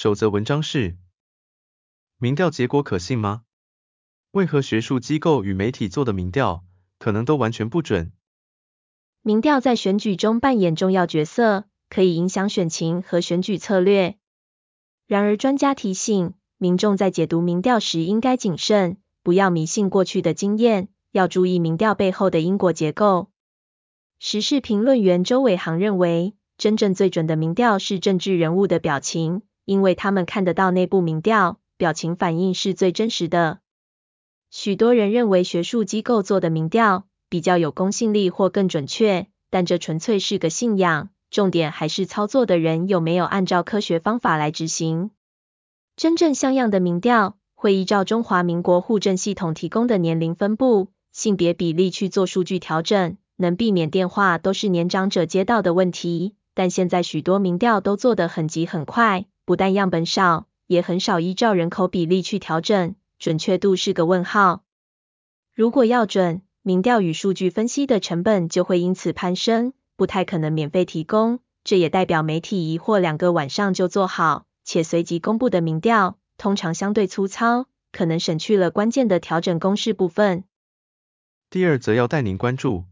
首则文章是：民调结果可信吗？为何学术机构与媒体做的民调，可能都完全不准？民调在选举中扮演重要角色，可以影响选情和选举策略。然而，专家提醒，民众在解读民调时应该谨慎，不要迷信过去的经验。要注意民调背后的因果结构。时事评论员周伟航认为，真正最准的民调是政治人物的表情，因为他们看得到内部民调，表情反应是最真实的。许多人认为学术机构做的民调比较有公信力或更准确，但这纯粹是个信仰，重点还是操作的人有没有按照科学方法来执行。真正像样的民调会依照中华民国户政系统提供的年龄分布。性别比例去做数据调整，能避免电话都是年长者接到的问题。但现在许多民调都做得很急很快，不但样本少，也很少依照人口比例去调整，准确度是个问号。如果要准，民调与数据分析的成本就会因此攀升，不太可能免费提供。这也代表媒体一或两个晚上就做好，且随即公布的民调，通常相对粗糙，可能省去了关键的调整公式部分。第二则要带您关注，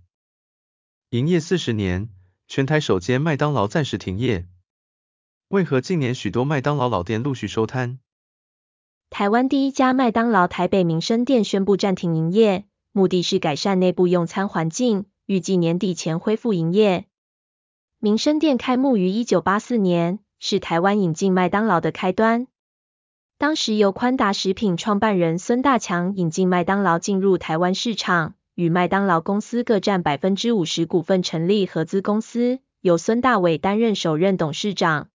营业四十年，全台首间麦当劳暂时停业。为何近年许多麦当劳老店陆续收摊？台湾第一家麦当劳台北民生店宣布暂停营业，目的是改善内部用餐环境，预计年底前恢复营业。民生店开幕于一九八四年，是台湾引进麦当劳的开端。当时由宽达食品创办人孙大强引进麦当劳进入台湾市场。与麦当劳公司各占百分之五十股份，成立合资公司，由孙大伟担任首任董事长。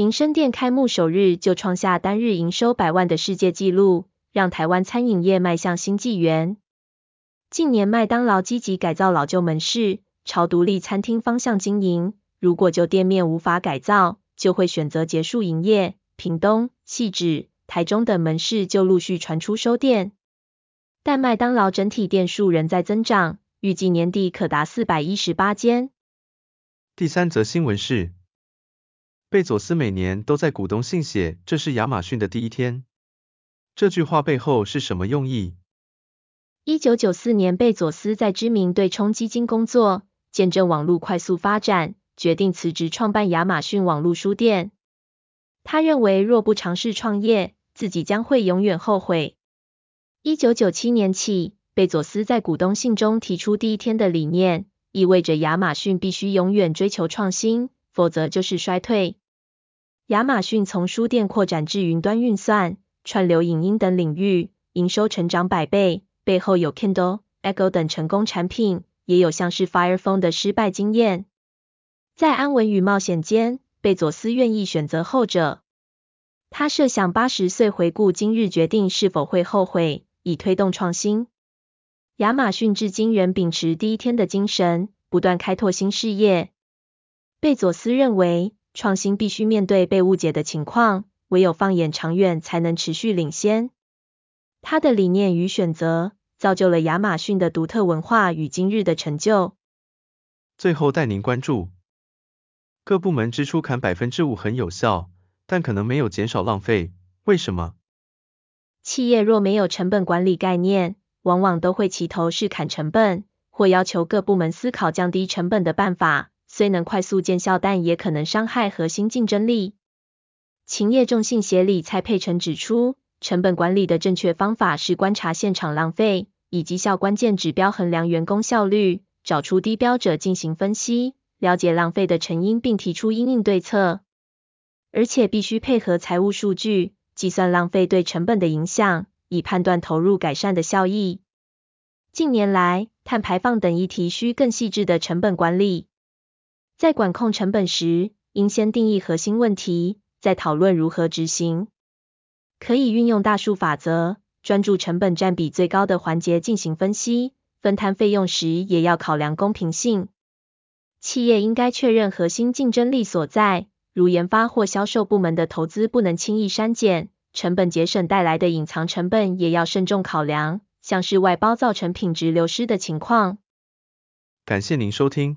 民生店开幕首日就创下单日营收百万的世界纪录，让台湾餐饮业迈向新纪元。近年麦当劳积极改造老旧门市，朝独立餐厅方向经营。如果旧店面无法改造，就会选择结束营业。屏东、汐止、台中等门市就陆续传出收店。但麦当劳整体店数仍在增长，预计年底可达四百一十八间。第三则新闻是，贝佐斯每年都在股东信写“这是亚马逊的第一天”，这句话背后是什么用意？一九九四年，贝佐斯在知名对冲基金工作，见证网络快速发展，决定辞职创办亚马逊网络书店。他认为，若不尝试创业，自己将会永远后悔。一九九七年起，贝佐斯在股东信中提出“第一天”的理念，意味着亚马逊必须永远追求创新，否则就是衰退。亚马逊从书店扩展至云端运算、串流影音等领域，营收成长百倍，背后有 Kindle、Echo 等成功产品，也有像是 Fire Phone 的失败经验。在安稳与冒险间，贝佐斯愿意选择后者。他设想八十岁回顾今日决定是否会后悔。以推动创新。亚马逊至今仍秉持第一天的精神，不断开拓新事业。贝佐斯认为，创新必须面对被误解的情况，唯有放眼长远，才能持续领先。他的理念与选择，造就了亚马逊的独特文化与今日的成就。最后带您关注，各部门支出砍百分之五很有效，但可能没有减少浪费，为什么？企业若没有成本管理概念，往往都会齐头式砍成本，或要求各部门思考降低成本的办法，虽能快速见效，但也可能伤害核心竞争力。勤业众信协理蔡沛成指出，成本管理的正确方法是观察现场浪费，以绩效关键指标衡量员工效率，找出低标者进行分析，了解浪费的成因并提出因应对策，而且必须配合财务数据。计算浪费对成本的影响，以判断投入改善的效益。近年来，碳排放等议题需更细致的成本管理。在管控成本时，应先定义核心问题，再讨论如何执行。可以运用大数法则，专注成本占比最高的环节进行分析，分摊费用时也要考量公平性。企业应该确认核心竞争力所在，如研发或销售部门的投资不能轻易删减，成本节省带来的隐藏成本也要慎重考量，像是外包造成品质流失的情况。感谢您收听，